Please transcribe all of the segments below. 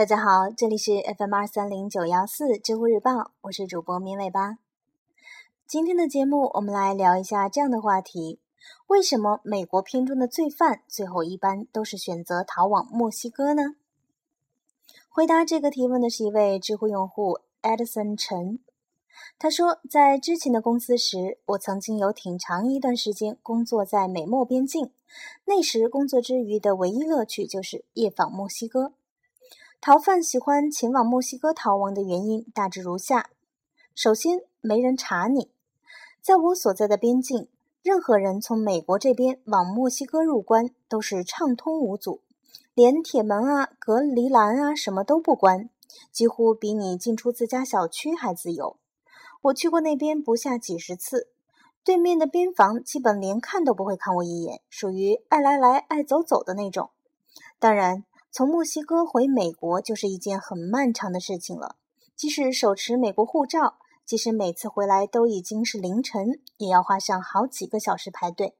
大家好，这里是 FM 二三零九幺四知乎日报，我是主播米尾巴。今天的节目，我们来聊一下这样的话题：为什么美国片中的罪犯最后一般都是选择逃往墨西哥呢？回答这个提问的是一位知乎用户 Edison 陈。他说，在之前的公司时，我曾经有挺长一段时间工作在美墨边境。那时工作之余的唯一乐趣就是夜访墨西哥。逃犯喜欢前往墨西哥逃亡的原因大致如下：首先，没人查你。在我所在的边境，任何人从美国这边往墨西哥入关都是畅通无阻，连铁门啊、隔离栏啊什么都不关，几乎比你进出自家小区还自由。我去过那边不下几十次，对面的边防基本连看都不会看我一眼，属于爱来来爱走走的那种。当然，从墨西哥回美国就是一件很漫长的事情了，即使手持美国护照。即使每次回来都已经是凌晨，也要花上好几个小时排队。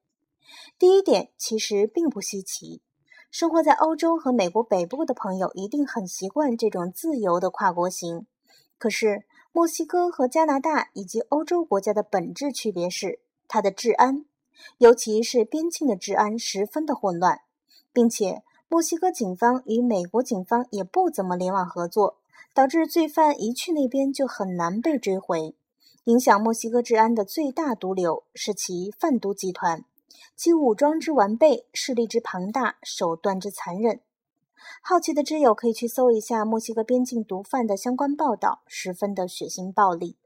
第一点其实并不稀奇，生活在欧洲和美国北部的朋友一定很习惯这种自由的跨国行。可是，墨西哥和加拿大以及欧洲国家的本质区别是，它的治安，尤其是边境的治安十分的混乱，并且墨西哥警方与美国警方也不怎么联网合作。导致罪犯一去那边就很难被追回。影响墨西哥治安的最大毒瘤是其贩毒集团，其武装之完备，势力之庞大，手段之残忍。好奇的知友可以去搜一下墨西哥边境毒贩的相关报道，十分的血腥暴力。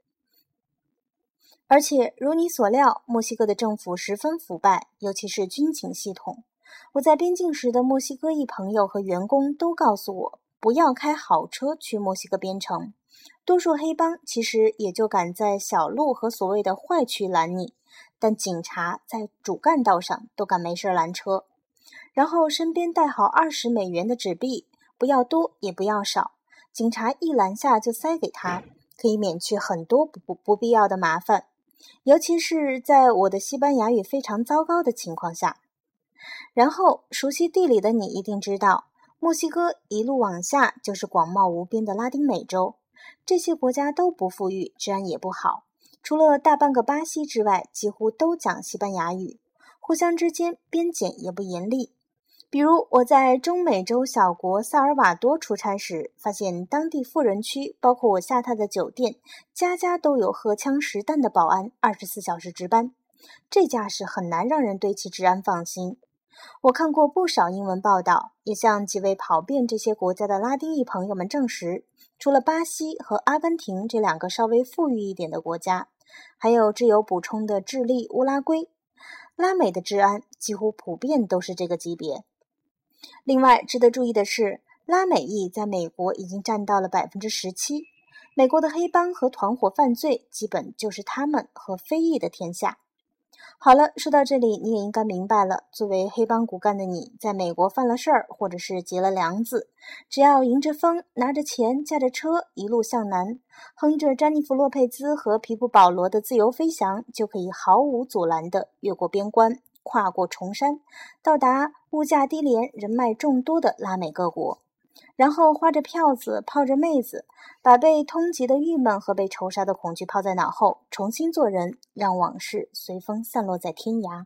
而且如你所料，墨西哥的政府十分腐败，尤其是军警系统。我在边境时的墨西哥裔朋友和员工都告诉我。不要开好车去墨西哥边城，多数黑帮其实也就敢在小路和所谓的坏区拦你，但警察在主干道上都敢没事拦车，然后身边带好二十美元的纸币，不要多也不要少，警察一拦下就塞给他，可以免去很多不不不必要的麻烦，尤其是在我的西班牙语非常糟糕的情况下。然后熟悉地理的你一定知道。墨西哥一路往下就是广袤无边的拉丁美洲，这些国家都不富裕，治安也不好。除了大半个巴西之外，几乎都讲西班牙语，互相之间边检也不严厉。比如我在中美洲小国萨尔瓦多出差时，发现当地富人区，包括我下榻的酒店，家家都有荷枪实弹的保安，二十四小时值班，这架势很难让人对其治安放心。我看过不少英文报道，也向几位跑遍这些国家的拉丁裔朋友们证实，除了巴西和阿根廷这两个稍微富裕一点的国家，还有挚友补充的智利、乌拉圭，拉美的治安几乎普遍都是这个级别。另外值得注意的是，拉美裔在美国已经占到了百分之十七，美国的黑帮和团伙犯罪基本就是他们和非裔的天下。好了，说到这里，你也应该明白了。作为黑帮骨干的你，在美国犯了事儿，或者是结了梁子，只要迎着风，拿着钱，驾着车，一路向南，哼着詹妮弗·洛佩兹和皮普·保罗的《自由飞翔》，就可以毫无阻拦地越过边关，跨过崇山，到达物价低廉、人脉众多的拉美各国。然后花着票子，泡着妹子，把被通缉的郁闷和被仇杀的恐惧抛在脑后，重新做人，让往事随风散落在天涯。